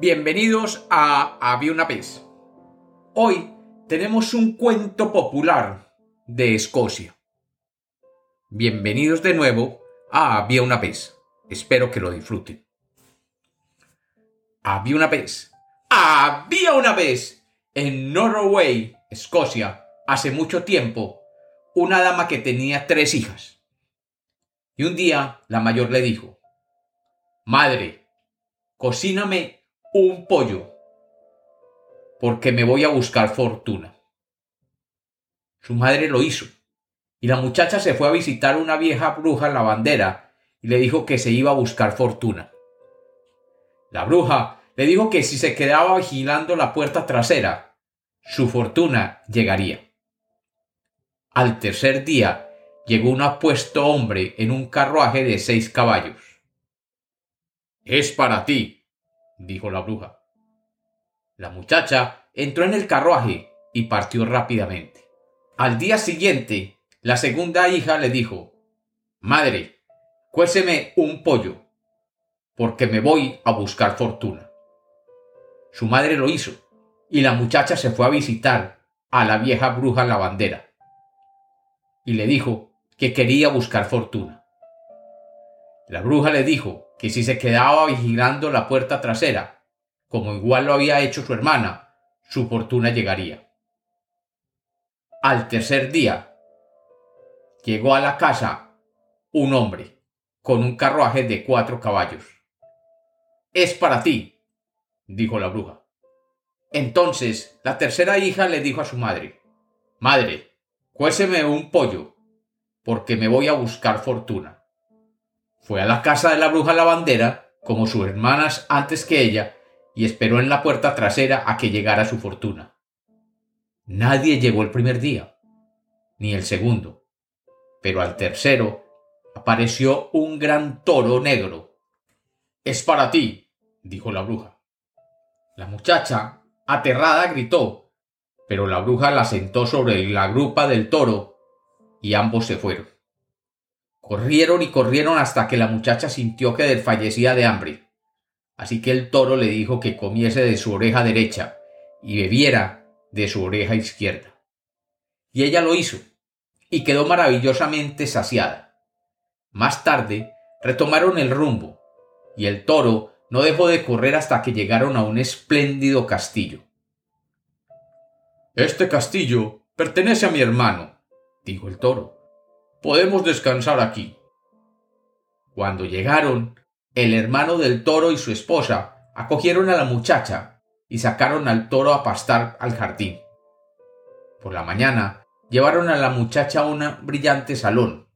Bienvenidos a Había una vez. Hoy tenemos un cuento popular de Escocia. Bienvenidos de nuevo a Había una vez. Espero que lo disfruten. Había una vez. Había una vez en Norway, Escocia, hace mucho tiempo, una dama que tenía tres hijas. Y un día la mayor le dijo, Madre, cocíname un pollo, porque me voy a buscar fortuna. Su madre lo hizo, y la muchacha se fue a visitar una vieja bruja lavandera y le dijo que se iba a buscar fortuna. La bruja le dijo que si se quedaba vigilando la puerta trasera, su fortuna llegaría. Al tercer día llegó un apuesto hombre en un carruaje de seis caballos. Es para ti, dijo la bruja. La muchacha entró en el carruaje y partió rápidamente. Al día siguiente, la segunda hija le dijo Madre, cuéseme un pollo, porque me voy a buscar fortuna. Su madre lo hizo, y la muchacha se fue a visitar a la vieja bruja lavandera, y le dijo que quería buscar fortuna. La bruja le dijo que si se quedaba vigilando la puerta trasera, como igual lo había hecho su hermana, su fortuna llegaría. Al tercer día, llegó a la casa un hombre con un carruaje de cuatro caballos. Es para ti, dijo la bruja. Entonces la tercera hija le dijo a su madre, Madre, cuéseme un pollo, porque me voy a buscar fortuna. Fue a la casa de la bruja lavandera, como sus hermanas antes que ella, y esperó en la puerta trasera a que llegara su fortuna. Nadie llegó el primer día, ni el segundo, pero al tercero apareció un gran toro negro. Es para ti, dijo la bruja. La muchacha, aterrada, gritó, pero la bruja la sentó sobre la grupa del toro y ambos se fueron. Corrieron y corrieron hasta que la muchacha sintió que desfallecía de hambre. Así que el toro le dijo que comiese de su oreja derecha y bebiera de su oreja izquierda. Y ella lo hizo, y quedó maravillosamente saciada. Más tarde retomaron el rumbo, y el toro no dejó de correr hasta que llegaron a un espléndido castillo. Este castillo pertenece a mi hermano, dijo el toro podemos descansar aquí. Cuando llegaron, el hermano del toro y su esposa acogieron a la muchacha y sacaron al toro a pastar al jardín. Por la mañana llevaron a la muchacha a un brillante salón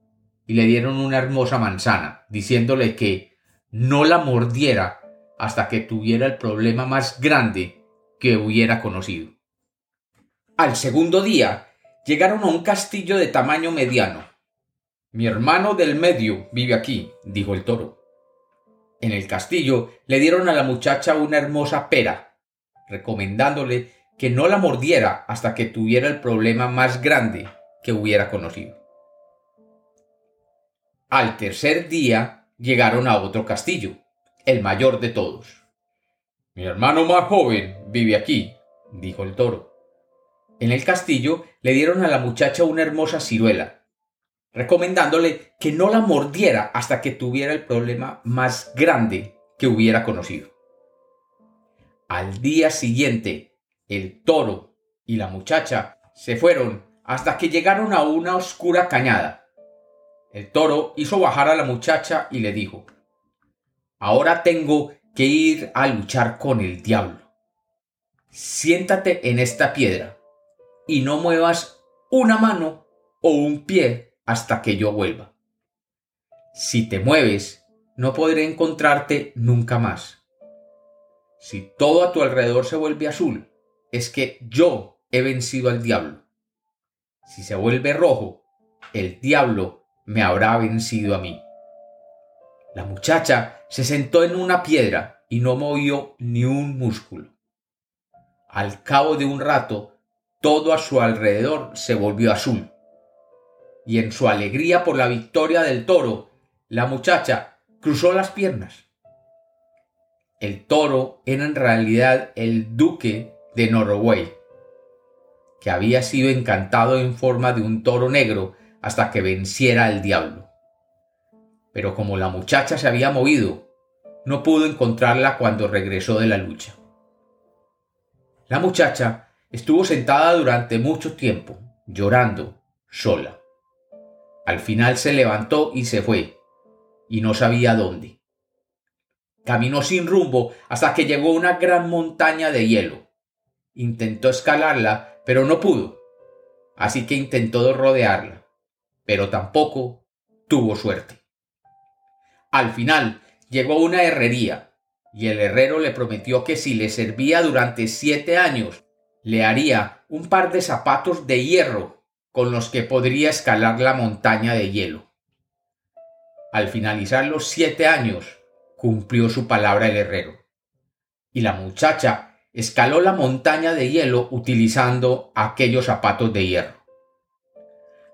y le dieron una hermosa manzana, diciéndole que no la mordiera hasta que tuviera el problema más grande que hubiera conocido. Al segundo día llegaron a un castillo de tamaño mediano, mi hermano del medio vive aquí, dijo el toro. En el castillo le dieron a la muchacha una hermosa pera, recomendándole que no la mordiera hasta que tuviera el problema más grande que hubiera conocido. Al tercer día llegaron a otro castillo, el mayor de todos. Mi hermano más joven vive aquí, dijo el toro. En el castillo le dieron a la muchacha una hermosa ciruela, recomendándole que no la mordiera hasta que tuviera el problema más grande que hubiera conocido. Al día siguiente, el toro y la muchacha se fueron hasta que llegaron a una oscura cañada. El toro hizo bajar a la muchacha y le dijo, Ahora tengo que ir a luchar con el diablo. Siéntate en esta piedra y no muevas una mano o un pie hasta que yo vuelva. Si te mueves, no podré encontrarte nunca más. Si todo a tu alrededor se vuelve azul, es que yo he vencido al diablo. Si se vuelve rojo, el diablo me habrá vencido a mí. La muchacha se sentó en una piedra y no movió ni un músculo. Al cabo de un rato, todo a su alrededor se volvió azul y en su alegría por la victoria del toro, la muchacha cruzó las piernas. el toro era en realidad el duque de Norway, que había sido encantado en forma de un toro negro hasta que venciera al diablo. Pero como la muchacha se había movido, no pudo encontrarla cuando regresó de la lucha. La muchacha estuvo sentada durante mucho tiempo, llorando, sola. Al final se levantó y se fue, y no sabía dónde. Caminó sin rumbo hasta que llegó a una gran montaña de hielo. Intentó escalarla, pero no pudo. Así que intentó rodearla, pero tampoco tuvo suerte. Al final llegó a una herrería, y el herrero le prometió que si le servía durante siete años, le haría un par de zapatos de hierro con los que podría escalar la montaña de hielo. Al finalizar los siete años, cumplió su palabra el herrero. Y la muchacha escaló la montaña de hielo utilizando aquellos zapatos de hierro.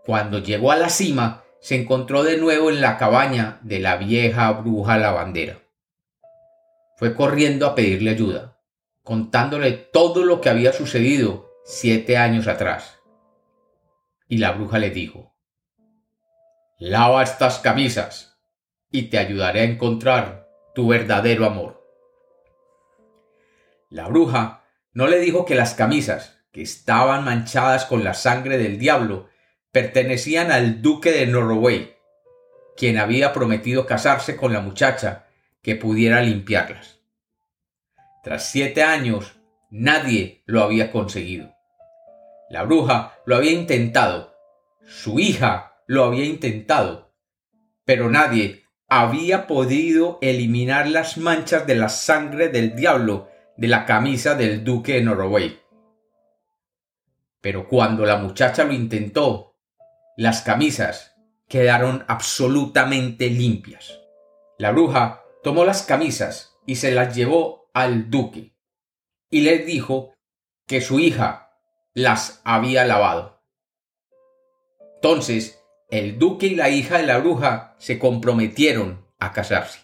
Cuando llegó a la cima, se encontró de nuevo en la cabaña de la vieja bruja lavandera. Fue corriendo a pedirle ayuda, contándole todo lo que había sucedido siete años atrás. Y la bruja le dijo, Lava estas camisas y te ayudaré a encontrar tu verdadero amor. La bruja no le dijo que las camisas, que estaban manchadas con la sangre del diablo, pertenecían al duque de Norway, quien había prometido casarse con la muchacha que pudiera limpiarlas. Tras siete años, nadie lo había conseguido. La bruja lo había intentado, su hija lo había intentado, pero nadie había podido eliminar las manchas de la sangre del diablo de la camisa del duque de Norway. Pero cuando la muchacha lo intentó, las camisas quedaron absolutamente limpias. La bruja tomó las camisas y se las llevó al duque y le dijo que su hija las había lavado. Entonces, el duque y la hija de la bruja se comprometieron a casarse.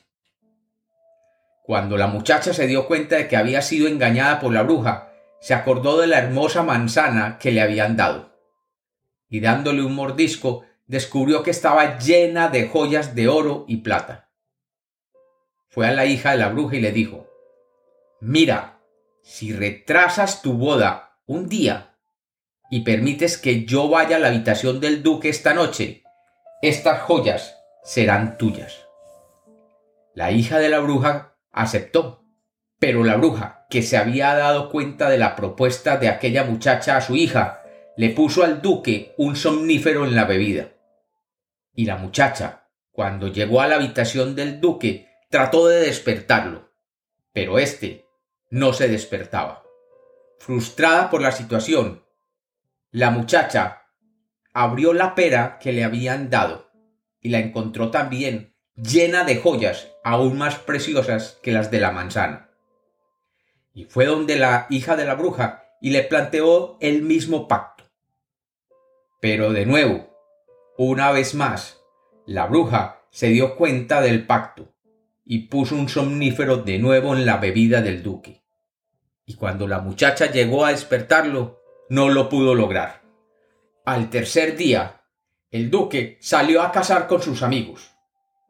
Cuando la muchacha se dio cuenta de que había sido engañada por la bruja, se acordó de la hermosa manzana que le habían dado y dándole un mordisco descubrió que estaba llena de joyas de oro y plata. Fue a la hija de la bruja y le dijo, Mira, si retrasas tu boda un día y permites que yo vaya a la habitación del duque esta noche, estas joyas serán tuyas. La hija de la bruja aceptó, pero la bruja, que se había dado cuenta de la propuesta de aquella muchacha a su hija, le puso al duque un somnífero en la bebida. Y la muchacha, cuando llegó a la habitación del duque, trató de despertarlo, pero éste no se despertaba. Frustrada por la situación, la muchacha abrió la pera que le habían dado y la encontró también llena de joyas aún más preciosas que las de la manzana. Y fue donde la hija de la bruja y le planteó el mismo pacto pero de nuevo, una vez más, la bruja se dio cuenta del pacto y puso un somnífero de nuevo en la bebida del duque. Y cuando la muchacha llegó a despertarlo, no lo pudo lograr. Al tercer día, el duque salió a cazar con sus amigos,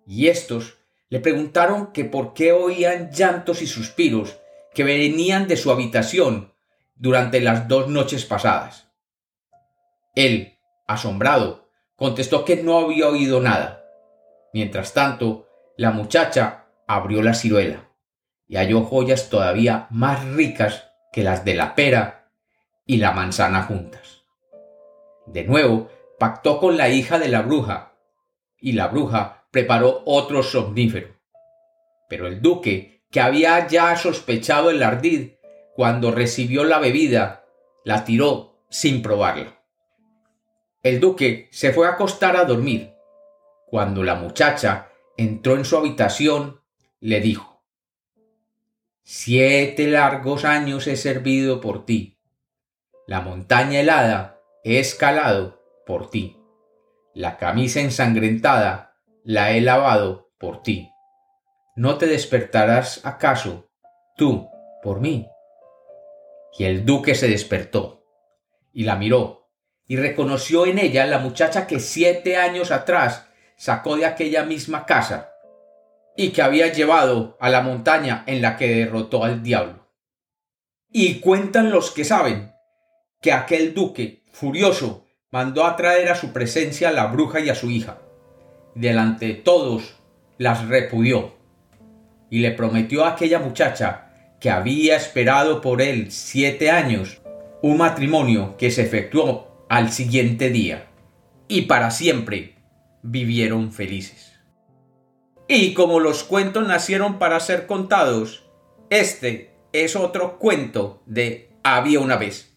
y éstos le preguntaron que por qué oían llantos y suspiros que venían de su habitación durante las dos noches pasadas. Él asombrado, contestó que no había oído nada. Mientras tanto, la muchacha abrió la ciruela y halló joyas todavía más ricas que las de la pera y la manzana juntas. De nuevo, pactó con la hija de la bruja, y la bruja preparó otro somnífero. Pero el duque, que había ya sospechado el ardid, cuando recibió la bebida, la tiró sin probarla. El duque se fue a acostar a dormir. Cuando la muchacha entró en su habitación, le dijo Siete largos años he servido por ti. La montaña helada he escalado por ti. La camisa ensangrentada la he lavado por ti. ¿No te despertarás acaso tú por mí. Y el duque se despertó y la miró y reconoció en ella la muchacha que siete años atrás sacó de aquella misma casa y que había llevado a la montaña en la que derrotó al diablo. Y cuentan los que saben que aquel duque, furioso, mandó a traer a su presencia a la bruja y a su hija. Delante de todos las repudió y le prometió a aquella muchacha que había esperado por él siete años un matrimonio que se efectuó al siguiente día y para siempre vivieron felices. Y como los cuentos nacieron para ser contados, este es otro cuento de había una vez.